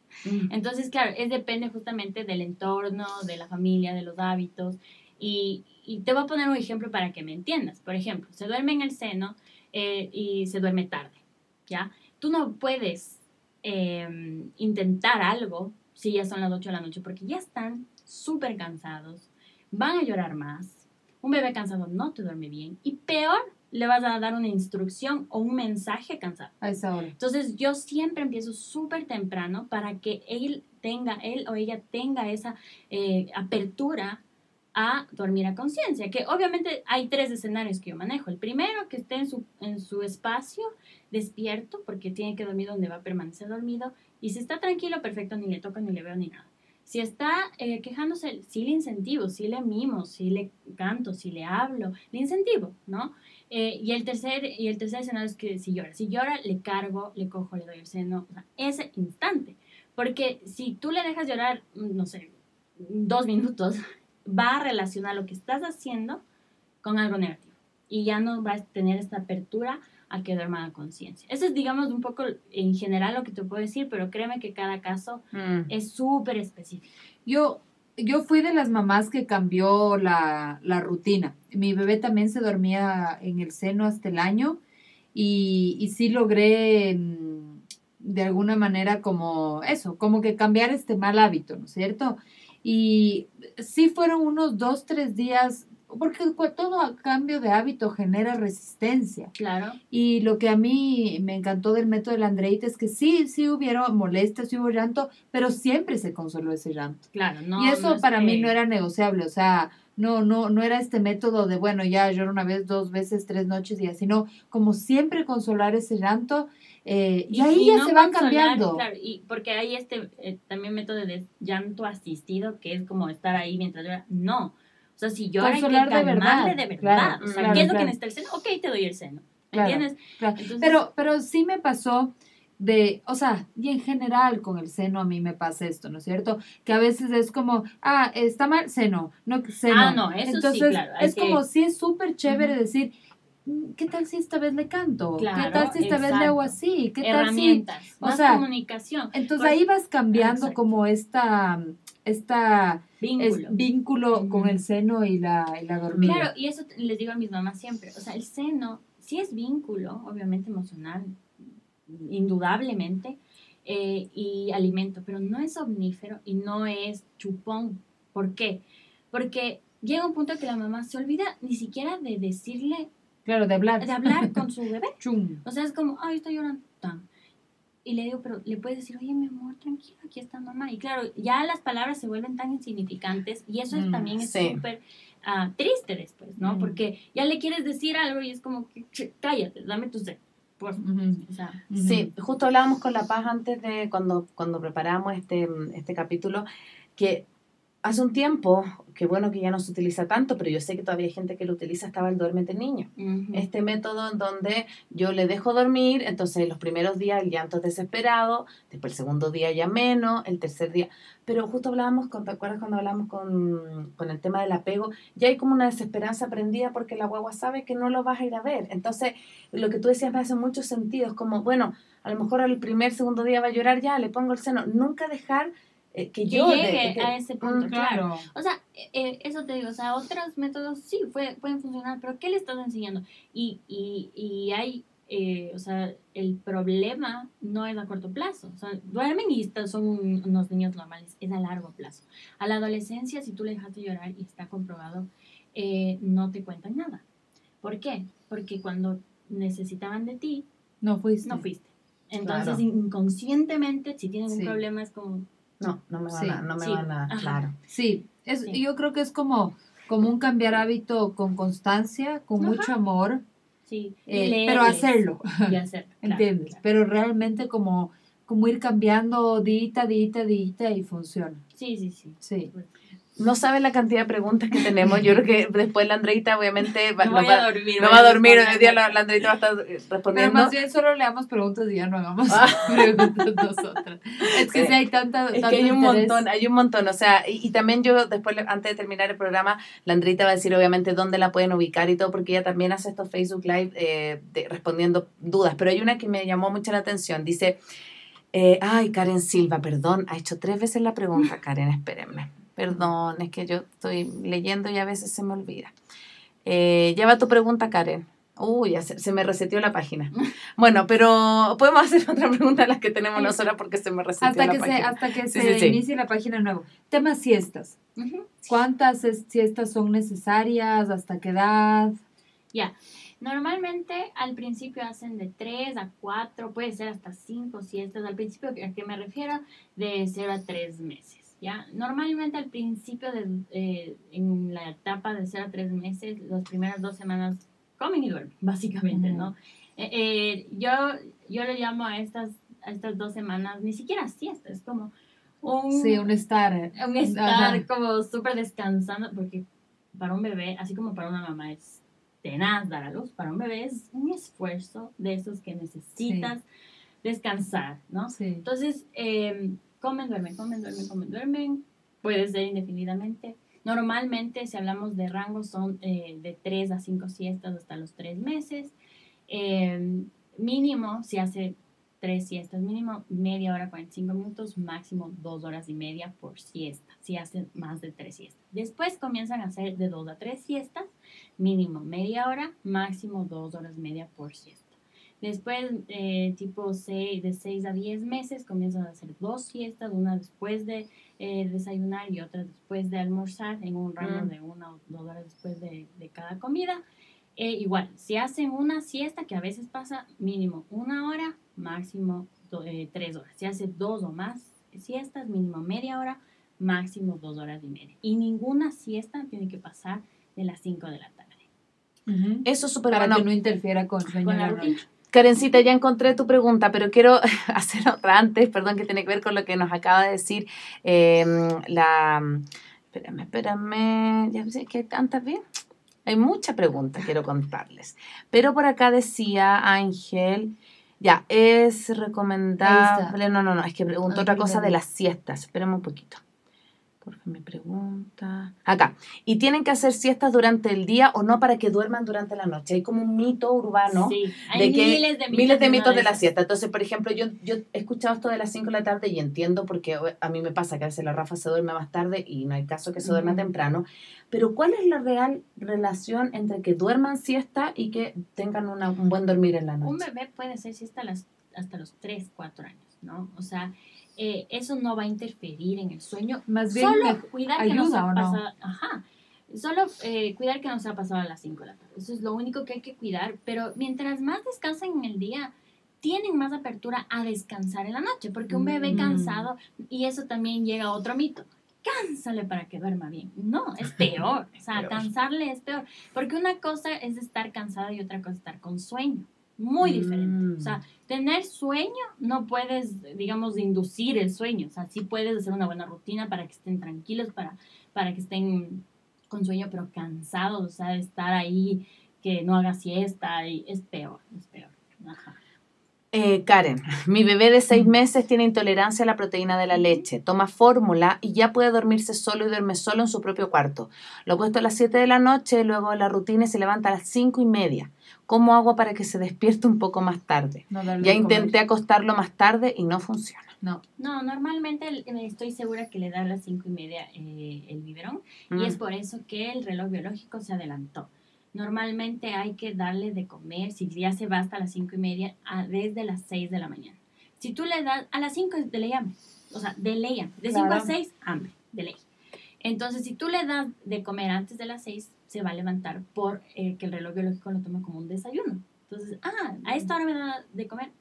Entonces, claro, es depende justamente del entorno, de la familia, de los hábitos. Y, y, te voy a poner un ejemplo para que me entiendas. Por ejemplo, se duerme en el seno eh, y se duerme tarde, ¿ya? Tú no puedes em, intentar algo si ya son las 8 de la noche porque ya están súper cansados, van a llorar más. Un bebé cansado no te duerme bien. Y peor, le vas a dar una instrucción o un mensaje cansado. A esa hora. Entonces yo siempre empiezo súper temprano para que él tenga, él o ella tenga esa eh, apertura a dormir a conciencia, que obviamente hay tres escenarios que yo manejo. El primero, que esté en su, en su espacio despierto, porque tiene que dormir donde va a permanecer dormido, y si está tranquilo, perfecto, ni le toca, ni le veo, ni nada. Si está eh, quejándose, sí le incentivo, sí le mimo, sí le canto, sí le hablo, le incentivo, ¿no? Eh, y, el tercer, y el tercer escenario es que si llora. Si llora, le cargo, le cojo, le doy el seno. O sea, ese instante. Porque si tú le dejas llorar, mm, no sé, dos minutos, va a relacionar lo que estás haciendo con algo negativo. Y ya no va a tener esta apertura a que duerma a conciencia. Eso es, digamos, un poco en general lo que te puedo decir, pero créeme que cada caso mm. es súper específico. Yo yo fui de las mamás que cambió la, la, rutina. Mi bebé también se dormía en el seno hasta el año y, y sí logré mm, de alguna manera como eso, como que cambiar este mal hábito, ¿no es cierto? Y sí fueron unos dos, tres días porque todo cambio de hábito genera resistencia. Claro. Y lo que a mí me encantó del método del Andreite es que sí, sí hubieron molestias, sí hubo llanto, pero siempre se consoló ese llanto. Claro, no. Y eso para mí no era negociable, o sea, no, no, no era este método de, bueno, ya lloro una vez, dos veces, tres noches y así, no, como siempre consolar ese llanto. Eh, y, ahí ya se van cambiando. Claro, y porque hay este eh, también método de llanto asistido, que es como estar ahí mientras llora. No, o sea, si llora hay que calmarle de verdad. o sea, ¿qué es lo que necesita el seno? Ok, te doy el seno. ¿Entiendes? pero, pero sí me pasó de, o sea, y en general con el seno a mí me pasa esto, ¿no es cierto? Que a veces es como, ah, está mal, seno, no, seno. Ah, no, eso Entonces, sí, claro. Es como, sí es súper chévere decir, mm, ¿qué tal si esta vez le canto? ¿Qué tal si esta vez le hago así? ¿Qué Herramientas, tal si, más o sea, comunicación. Entonces ahí vas cambiando como esta esta vínculo, vínculo con el seno y la, y la dormida. Claro, y eso les digo a mis mamás siempre, o sea, el seno sí es vínculo, obviamente emocional, indudablemente, eh, y alimento, pero no es omnífero y no es chupón. ¿Por qué? Porque llega un punto en que la mamá se olvida ni siquiera de decirle... Claro, de hablar. De hablar con su bebé. O sea, es como, ay, estoy llorando. Y le digo, pero le puedes decir, oye, mi amor, tranquilo, aquí está mamá. Y claro, ya las palabras se vuelven tan insignificantes y eso mm, también es súper ah, triste después, ¿no? Mm. Porque ya le quieres decir algo y es como, que, cállate, dame tu sed. Sí, justo hablábamos con La Paz antes de cuando, cuando preparamos este, este capítulo, que hace un tiempo, que bueno que ya no se utiliza tanto, pero yo sé que todavía hay gente que lo utiliza, estaba el duérmete niño. Este método en donde yo le dejo dormir, entonces los primeros días el llanto es desesperado, después el segundo día ya menos, el tercer día. Pero justo hablábamos, con, ¿te acuerdas cuando hablamos con, con el tema del apego? Ya hay como una desesperanza aprendida porque la guagua sabe que no lo vas a ir a ver. Entonces, lo que tú decías me hace mucho sentido. Es como, bueno, a lo mejor al primer, segundo día va a llorar, ya, le pongo el seno. Nunca dejar eh, que, yo llegue a ese punto, mm, claro. O sea, eh, eso te digo, o sea, otros métodos sí pueden funcionar, pero ¿qué le estás enseñando? Y, y, y hay, eh, o sea, el problema no es a corto plazo. O sea, duermen y son unos niños normales, es a largo plazo. A la adolescencia, si tú le dejaste llorar y está comprobado, no te cuentan nada. ¿Por qué? Porque cuando necesitaban de ti, no fuiste. No fuiste. Entonces, inconscientemente, si tienen un problema, es como, no, no me van a, no me van a, claro. Sí, es, yo creo que es como, como un cambiar hábito con constancia, con mucho amor. Sí, eh, pero hacerlo. Y. ¿Entiendes? Pero realmente como, como ir cambiando dita, dita, dita y funciona. Sí, sí, sí. Sí. No saben la cantidad de preguntas que tenemos. Yo creo que después la Andreita obviamente va, no, va, a dormir. No va a dormir. Hoy día la, Andreita va a estar respondiendo. Pero más bien solo le damos preguntas y ya no hagamos ah. preguntas nosotras. Es que sí hay tanta Es que hay un montón, hay un montón. O sea, y, también yo después, antes de terminar el programa, la Andreita va a decir obviamente dónde la pueden ubicar y todo, porque ella también hace estos Facebook Live eh, respondiendo dudas. Pero hay una que me llamó mucho la atención. Dice, eh, ay, Karen Silva, perdón, ha hecho tres veces la pregunta. Karen, espérenme. Perdón, es que yo estoy leyendo y a veces se me olvida. Eh, lleva tu pregunta, Karen. Uy, ya se, me reseteó la página. Bueno, pero podemos hacer otra pregunta a las que tenemos nosotras porque se me reseteó hasta la que página. Se, hasta que se inicie la página nueva. Tema siestas. ¿Cuántas siestas son necesarias? ¿Hasta qué edad? Ya. Normalmente al principio hacen de 3 a 4, puede ser hasta 5 siestas. Al principio, ¿a qué me refiero? De 0 a 3 meses. ¿Ya? Normalmente al principio, de, eh, en la etapa de 0 a 3 meses, las primeras dos semanas comen y duermen, básicamente, ¿no? Eh, eh, yo, yo le llamo a estas, a estas dos semanas ni siquiera siesta, es como un... Sí, un estar. Un estar como súper descansando, porque para un bebé, así como para una mamá es tenaz dar a luz, para un bebé es un esfuerzo de esos que necesitas descansar, ¿no? Sí. Entonces, eh, comen, duermen, comen, duermen, comen, duermen, puede ser indefinidamente. Normalmente, si hablamos de rangos, son eh, de 3 a 5 siestas hasta los 3 meses. Em, mínimo, si hace 3 siestas, mínimo media hora, 45 minutos, máximo 2 horas y media por siesta, si hacen más de 3 siestas. Después comienzan a hacer de 2 a 3 siestas, mínimo media hora, máximo 2 horas y media por siesta. Después, eh, tipo seis, de 6 a 10 meses, comienzan a hacer dos siestas, una después de eh, desayunar y otra después de almorzar, en un rango mm. de una o dos horas después de, de cada comida. Eh, igual, si hacen una siesta, que a veces pasa mínimo una hora, máximo tres horas. Si hace dos o más siestas, mínimo media hora, máximo dos horas y media. Y ninguna siesta tiene que pasar de las 5 de la tarde. Eso es súper Para que no interfiera con, con la rutina. Karencita, ya encontré tu pregunta, pero quiero hacer otra antes, perdón, que tiene que ver con lo que nos acaba de decir em, la... Espérame, espérame, ya sé que tantas bien. Hay muchas preguntas, quiero contarles. Pero por acá decía Ángel, ya, es recomendable... No, no, no, es que pregunto otra cosa de las siestas. Espérame un poquito. Por me pregunta. Acá. ¿Y tienen que hacer siestas durante el día o no para que duerman durante la noche? Hay como un mito urbano sí. Hay de que miles de mitos, miles de, mitos de la siesta. Entonces, por ejemplo, yo, yo he escuchado esto de las 5 de la tarde y entiendo porque a mí me pasa que a veces la Rafa se duerme más tarde y no hay caso que se duerma temprano. Pero ¿cuál es la real relación entre que duerman siesta y que tengan un buen dormir en la noche? Un bebé puede hacer siesta hasta los 3, 4 años, ¿no? O sea, eh, eso no va a interferir en el sueño. Más bien, solo cuidar que no se ha pasado. Ajá. Solo eh, cuidar que no se ha pasado a las 5 de la tarde. Eso es lo único que hay que cuidar. Pero mientras más descansan en el día, tienen más apertura a descansar en la noche. Porque un bebé mm. cansado, y eso también llega a otro mito. Cánsale para que duerma bien. No, es peor. O sea, cansarle es peor. Porque una cosa es estar cansado y otra cosa es estar con sueño. Muy diferente. O sea, mm. tener sueño no puedes, digamos, inducir el sueño. O sea, sí puedes hacer una buena rutina para que estén tranquilos, para, para que estén con sueño, pero cansados, o sea, estar ahí, que no haga siesta, y es peor, es peor. Ajá. Eh, Karen, mi bebé de seis meses tiene intolerancia a la proteína de la leche, toma fórmula y ya puede dormirse solo y duerme solo en su propio cuarto. Lo he puesto a las 7 de la noche, luego la rutina y se levanta a las cinco y media. ¿Cómo hago para que se despierte un poco más tarde? ya intenté acostarlo más tarde y no funciona. No, no normalmente estoy segura que le da a las cinco y media eh, el biberón y es mm. por eso que el reloj biológico se adelantó normalmente hay que darle de comer, si ya se va hasta las cinco y media, desde las 6 de la mañana. Si tú le das a las 5 de ley hambre, o sea, de ley hambre, de 5 a 6, hambre, de ley. Entonces, si tú le das de comer antes de las 6, se va a levantar por eh, que el reloj biológico lo toma como un desayuno. Entonces, ah, a esta hora me da de comer,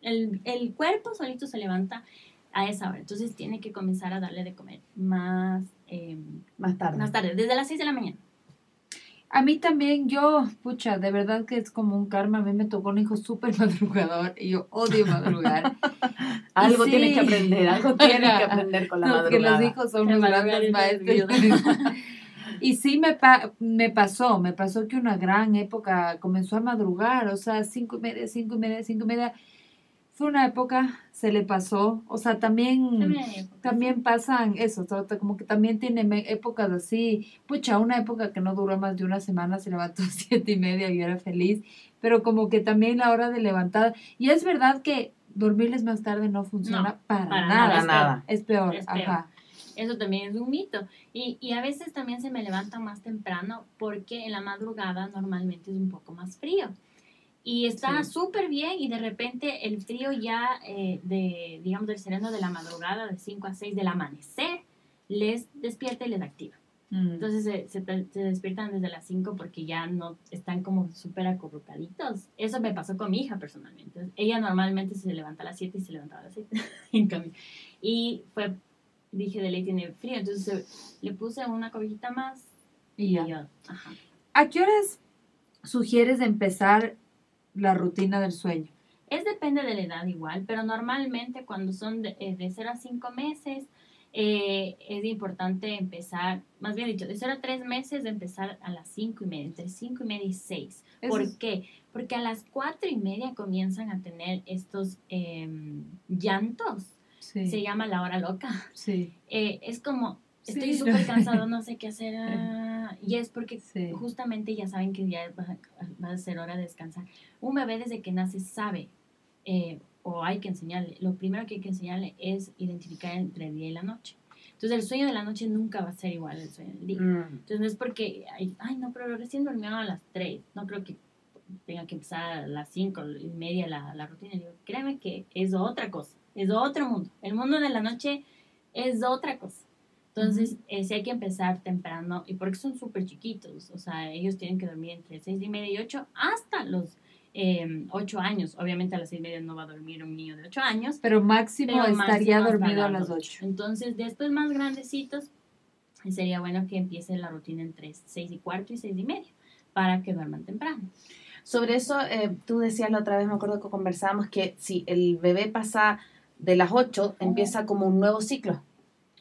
el, el cuerpo solito se levanta a esa hora. Entonces, tiene que comenzar a darle de comer más, em, más tarde. Más tarde, desde las 6 de la mañana. A mí también, yo, pucha, de verdad que es como un karma. A mí me tocó un hijo súper madrugador y yo odio madrugar. algo tienes que aprender, algo tienes que aprender con la madrugada. Que los hijos son los grandes maestros. y sí me, me pasó, me pasó que una gran época comenzó a madrugar, o sea, cinco y media, cinco y media, cinco y media fue una época, se le pasó, o sea, también, también pasan eso, como que también tiene épocas así, pucha, una época que no duró más de una semana, se levantó a siete y media y era feliz, pero como que también la hora de levantar, y es verdad que dormirles más tarde no funciona para, nada, nada. Es peor, ajá. Eso también es un mito. Y, y a veces también se me levanta más temprano porque en la madrugada normalmente es un poco más frío y está súper bien y de repente el frío ya eh, de, digamos, del sereno de la madrugada, de 5 a 6 del amanecer, les despierta y les activa. Mm. Entonces se, se, despiertan desde las 5 porque ya no están como súper acurrucaditos. Eso me pasó con mi hija personalmente. ella normalmente se levanta a las 7 y se levantaba a las 7. y fue, dije, de ley tiene frío. Entonces le puse una cobijita más y, ya. yo, ajá. ¿A qué horas sugieres empezar la rutina del sueño? Es depende de la edad igual, pero normalmente cuando son de, eh, de 0 a 5 meses eh, es importante empezar, más bien dicho, de 0 a 3 meses empezar a las 5 y media, entre 5 y media y 6. ¿Por qué? Porque a las 4 y media comienzan a tener estos em, llantos. Se llama la hora loca. Sí. Eh, es como, estoy súper cansado, no sé qué hacer. Ah, y es porque justamente ya saben que ya va, a ser hora de descansar. Un bebé desde que nace sabe, eh, o hay que enseñarle, lo primero que hay que enseñarle es identificar entre el día y la noche. Entonces el sueño de la noche nunca va a ser igual al sueño del día. Mm. Entonces no es porque, ay, no, pero recién durmió a las 3, no creo que tenga que empezar a las 5 y media la, la rutina. Digo, créeme que es otra cosa, es otro mundo. El mundo de la noche es otra cosa. Entonces, eh, sí hay que empezar temprano, y porque son súper chiquitos, o sea, ellos tienen que dormir entre seis y media y ocho hasta los eh, ocho años. Obviamente a las seis y media no va a dormir un niño de ocho años. Pero máximo estaría dormido a las ocho. Entonces, después más grandecitos, sería bueno que empiece la rutina entre seis y cuarto y seis y media, para que duerman temprano. Sobre eso, eh, tú decías la otra vez, me acuerdo que conversábamos, que si el bebé pasa de las ocho, empieza como un nuevo ciclo.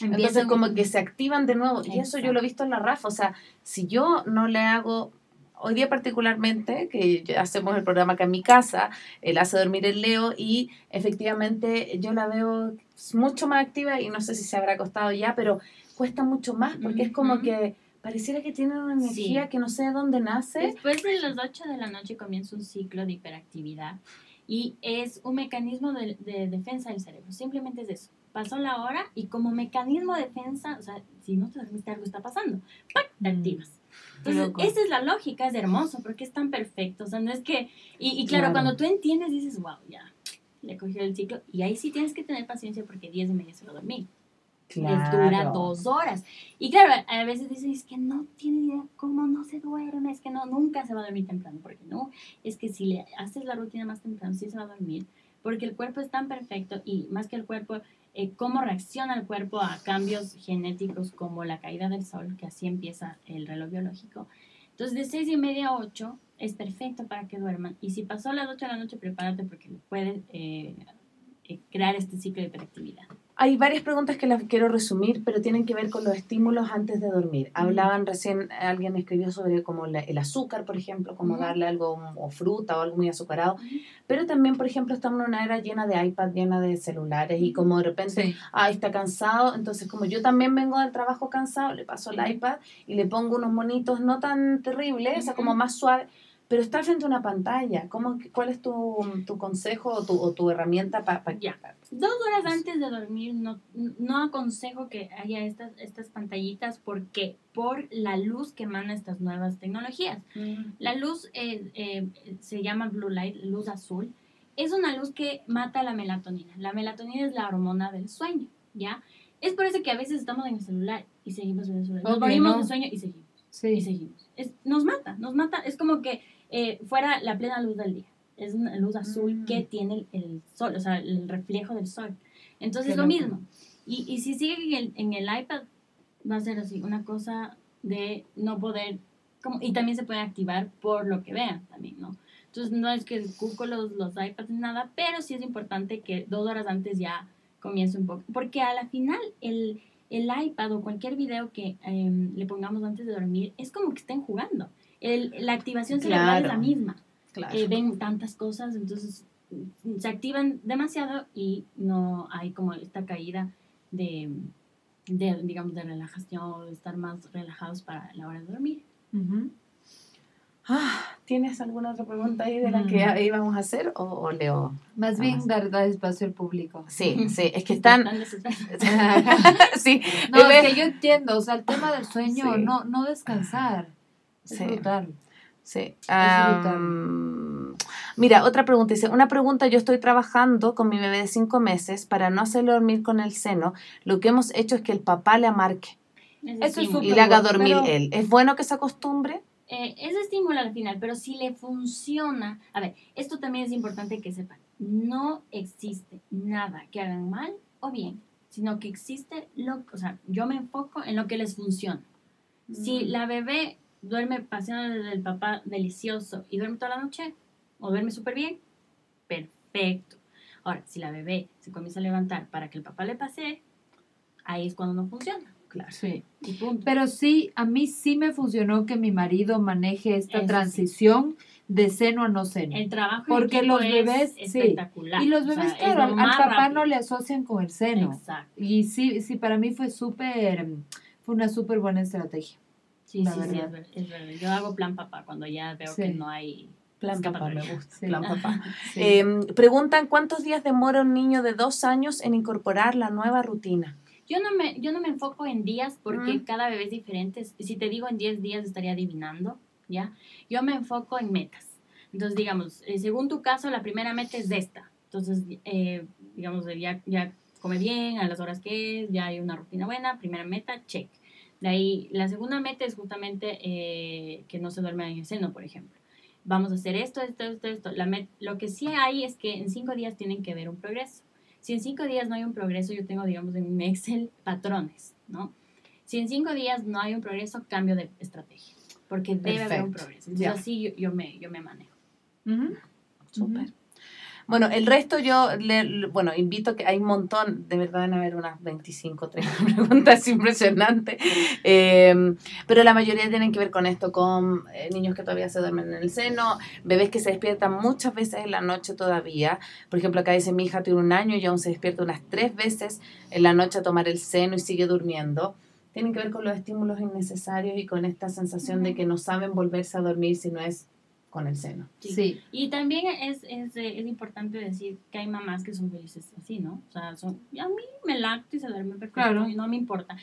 Entonces como que se activan de nuevo. Y eso yo lo he visto en la RAF. O sea, si yo no le hago, hoy día particularmente, que hacemos el programa acá en mi casa, él hace dormir el Leo y efectivamente yo la veo mucho más activa y no sé si se habrá costado ya, pero cuesta mucho más porque es como que pareciera que tiene una energía que no sé de dónde nace. Después de las 8 de la noche comienza un ciclo de hiperactividad y es un mecanismo de, de defensa del cerebro. Simplemente es eso pasó la hora y como mecanismo de defensa, o sea, si no te dormiste algo está pasando, ¡pac! te mm. activas. Entonces, esa es la lógica, es hermoso, porque es tan perfecto, o sea, no es que, y, claro, cuando tú entiendes, dices, wow, ya, le cogió el ciclo, y ahí sí tienes que tener paciencia porque 10 y media se lo dormí. Claro. Les dura dos horas. Y claro, a veces dices, es que no tiene idea cómo no se duerme, es que no, nunca se va a dormir temprano, porque no, es que si le haces la rutina más temprano, sí se va a dormir, porque el cuerpo es tan perfecto y más que el cuerpo, eh, cómo reacciona el cuerpo a cambios genéticos como la caída del sol, que así empieza el reloj biológico. Entonces, de seis y media a 8 es perfecto para que duerman. Y si pasó las 8 de la noche, prepárate porque puedes eh, eh, crear este ciclo de hiperactividad. Hay varias preguntas que las quiero resumir, pero tienen que ver con los estímulos antes de dormir. Hablaban recién, alguien escribió sobre como el azúcar, por ejemplo, como darle algo o fruta o algo muy azucarado. Pero también, por ejemplo, estamos en una era llena de iPad, llena de celulares y como de repente, ah, está cansado. Entonces, como yo también vengo del trabajo cansado, le paso el iPad y le pongo unos monitos no tan terribles, o sea, como más suaves pero está frente a una pantalla. ¿Cómo, ¿Cuál es tu, tu consejo o tu, o tu herramienta para... Pa. Dos horas antes de dormir no, no aconsejo que haya estas, estas pantallitas porque por la luz que emana estas nuevas tecnologías. Mm. La luz eh, eh, se llama blue light, luz azul. Es una luz que mata la melatonina. La melatonina es la hormona del sueño, ¿ya? Es por eso que a veces estamos en el celular y seguimos en el celular. Nos morimos de sueño y seguimos. Sí. Y seguimos. Es, nos mata, nos mata. Es como que eh, fuera la plena luz del día. Es una luz azul mm. que tiene el, sol, o sea, el reflejo del sol. Entonces, es lo mismo. Y, y si sigue en el, en el, iPad, va a ser así, una cosa de no poder, como, y también se puede activar por lo que vean también, ¿no? Entonces, no es que Google los, los iPads ni nada, pero sí es importante que dos horas antes ya comience un poco. Porque a la final, el, el iPad o cualquier video que em, le pongamos antes de dormir es como que estén jugando la activación cerebral es la misma. Eh, ven tantas cosas, entonces mm, se activan demasiado y no hay como esta caída de, digamos, de relajación, de estar más relajados para la hora de dormir. Ah, ¿Tienes alguna otra pregunta ahí de la que mm. íbamos a hacer o, leo? Más bien dar, espacio al público. Sí, sí, es que están... sí. No, es que yo entiendo, o sea, el tema del sueño, no, no descansar sí. Sí. mira, otra pregunta. Dice, una pregunta, yo estoy trabajando con mi bebé de cinco meses para no hacerle dormir con el seno. Lo que hemos hecho es que el papá le amarque. Eso es y le haga dormir él. ¿Es bueno que se acostumbre? Eh, es estímulo al final, pero si le funciona... A ver, esto también es importante que sepan. No existe nada que hagan mal o bien, sino que existe lo... O sea, yo me enfoco en lo que les funciona. Si mm. la bebé duerme paseando del papá delicioso y duerme toda la noche o duerme súper bien, perfecto. Ahora, si la bebé se comienza a levantar para que el papá le pase, ahí es cuando no funciona. Claro. Sí. Pero sí, a mí sí me funcionó que mi marido maneje esta transición de seno a no seno. El trabajo porque los bebés espectacular. Y los bebés, claro, al, papá no le asocian con el seno. Exacto. Y sí, sí, para mí fue súper, fue una súper buena estrategia. Sí, sí, sí, es verdad, Yo hago plan papá cuando ya veo que no hay Plan papá, me gusta. Plan papá. Em, preguntan cuántos días demora un niño de dos años en incorporar la nueva rutina. Yo no me, yo no me enfoco en días porque cada bebé es diferente. Si te digo en 10 días estaría adivinando, ¿ya? Yo me enfoco en metas. Entonces, digamos, eh, según tu caso, la primera meta es esta. Entonces, eh, digamos, ya, ya come bien a las horas que es, ya hay una rutina buena, primera meta, check. De ahí, la segunda meta es justamente eh, que no se duerma en el seno, por ejemplo. Vamos a hacer esto, esto, esto, esto. La lo que sí hay es que en cinco días tienen que ver un progreso. Si en cinco días no hay un progreso, yo tengo, digamos, en mi Excel patrones, ¿no? Si en cinco días no hay un progreso, cambio de estrategia, porque debe haber un progreso. Entonces, así yo, me, yo me manejo. Súper. Bueno, el resto yo, le, bueno, invito que hay un montón, de verdad van a haber unas 25, 30 preguntas impresionantes, em, pero la mayoría tienen que ver con esto, con eh, niños que todavía se duermen en el seno, bebés que se despiertan muchas veces en la noche todavía. Por ejemplo, acá dice mi hija tiene un año y aún se despierta unas tres veces en la noche a tomar el seno y sigue durmiendo tienen que ver con los estímulos innecesarios y con esta sensación de que no saben volverse a dormir si no es con el seno. Sí. Y también es, es, es, importante decir que hay mamás que son felices así, ¿no? O sea, son, a mí me lacto y se duerme perfecto y no me importa.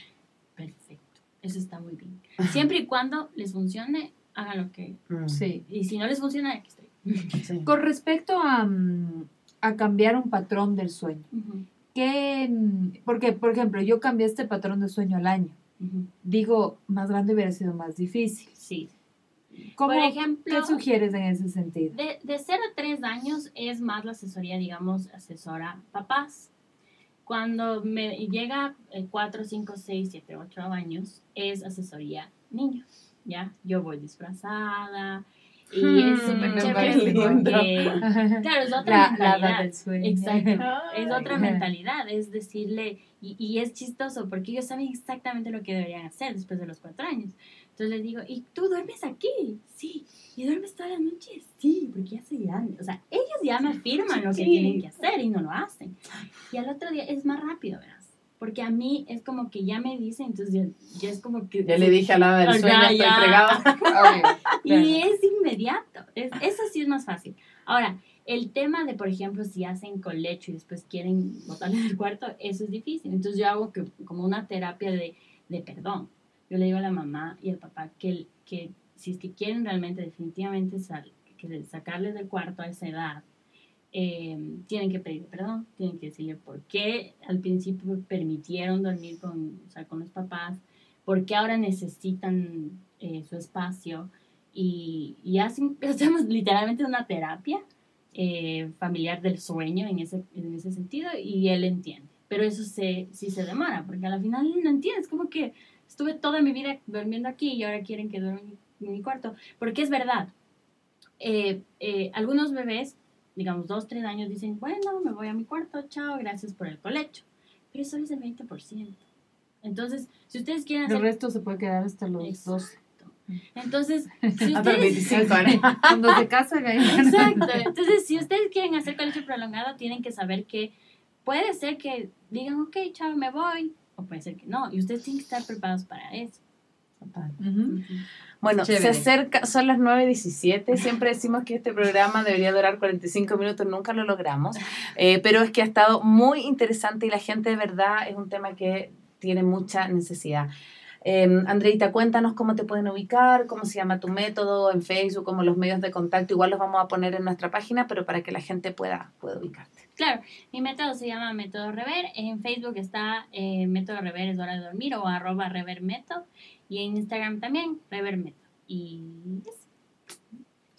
Perfecto, eso está muy bien. Siempre y cuando les funcione, hagan lo que... Mm. Sí. Y si no les funciona, aquí estoy. Con respecto a, mm, a, cambiar un patrón del sueño, ¿qué, mm, porque, por ejemplo, yo cambié este patrón de sueño al año. Digo, más grande hubiera sido más difícil. Sí. Por ejemplo, ¿Qué sugieres en ese sentido? De, de 0 a 3 años es más la asesoría, digamos, asesora papás. Cuando me llega 4, 5, 6, 7, 8 años, es asesoría niños, ¿ya? Yo voy disfrazada, Y es súper chévere porque, claro, es otra mentalidad. Exacto, es otra mentalidad, es decirle, y, y, es chistoso porque ellos saben exactamente lo que deberían hacer después de los cuatro años. Entonces les digo, ¿y tú duermes aquí? Sí. ¿Y duermes toda la noche? Sí, porque ya soy grande. O sea, ellos ya me afirman lo que tienen que hacer y no lo hacen. Y al otro día es más rápido, ¿verdad? porque a mí es como que ya me dicen, entonces ya, es como que... Ya le dije al lado del sueño, estoy fregado. y es inmediato, eso sí es más fácil. Ahora, el tema de, por ejemplo, si hacen colecho y después quieren botarle del cuarto, eso es difícil. Entonces yo hago que, como una terapia de, de perdón. Yo le digo a la mamá y al papá que, que si es que quieren realmente definitivamente que sacarles del cuarto a esa edad, eh, tienen que pedir perdón, tienen que decirle por qué al principio permitieron dormir con, o sea, con los papás, por qué ahora necesitan eh, su espacio y, y hacen, hacemos literalmente una terapia eh, familiar del sueño en ese, en ese sentido y él entiende. Pero eso se, sí se demora, porque al final no entiendes, como que estuve toda mi vida durmiendo aquí y ahora quieren que duerma en mi cuarto, porque es verdad. algunos bebés digamos, dos, tres años dicen, bueno, me voy a mi cuarto, chao, gracias por el colecho. Pero eso es el 20%. Entonces, si ustedes quieren hacer... El resto se puede quedar hasta los dos. Entonces, si ustedes... Cuando se casan. Exacto. Entonces, si ustedes quieren hacer colecho prolongado, tienen que saber que puede ser que digan, ok, chao, me voy. O puede ser que no. Y ustedes tienen que estar preparados para eso. Total. Bueno, se acerca, son las 9.17, siempre decimos que este programa debería durar 45 minutos, nunca lo logramos, eh, pero es que ha estado muy interesante y la gente de verdad es un tema que tiene mucha necesidad. Eh, Andreita, cuéntanos cómo te pueden ubicar, cómo se llama tu método en Facebook, como los medios de contacto, igual los vamos a poner en nuestra página, pero para que la gente pueda, pueda ubicarte. Claro, mi método se llama Método Rever, en Facebook está eh, Método Rever es hora de dormir o arroba Rever Método y en Instagram también, Revermeto. Y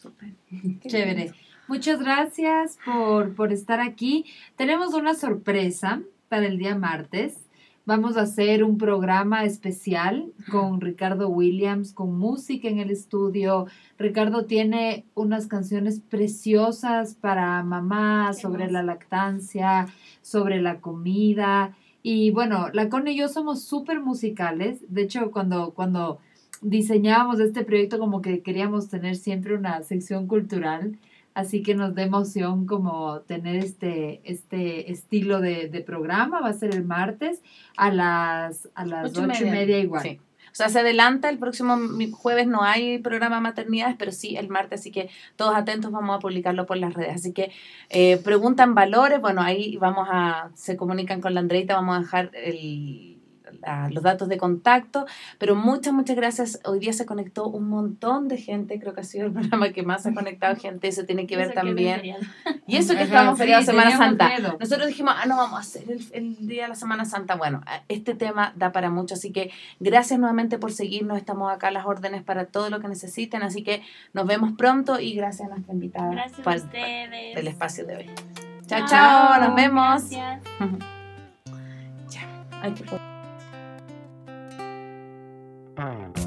Súper. Chévere. Muchas gracias por, por estar aquí. Tenemos una sorpresa para el día martes. Vamos a hacer un programa especial con Ricardo Williams, con música en el estudio. Ricardo tiene unas canciones preciosas para mamá, sobre la lactancia, sobre la comida. Y bueno, la Connie y yo somos súper musicales. De hecho, cuando, cuando diseñábamos este proyecto, como que queríamos tener siempre una sección cultural. Así que nos da emoción como tener este, este estilo de, programa. Va a ser el martes a las, a las ocho, y media, igual. O sea, se adelanta, el próximo jueves no hay programa maternidades, pero sí el martes, así que todos atentos, vamos a publicarlo por las redes. Así que eh, preguntan valores, bueno, ahí vamos a, se comunican con la Andreita, vamos a dejar el los datos de contacto, pero muchas, muchas gracias. Hoy día se conectó un montón de gente, creo que ha sido el programa que más ha conectado gente, eso tiene que ver también. Y eso que estamos feriado Semana Santa. Nosotros dijimos, ah, no, vamos a hacer el, el, día de la Semana Santa. Bueno, este tema da para mucho, así que gracias nuevamente por seguirnos, estamos acá a las órdenes para todo lo que necesiten, así que nos vemos pronto y gracias a nuestra invitada gracias a ustedes. del espacio de hoy. Chao, chao, nos vemos. Gracias. ya, hay que Mm.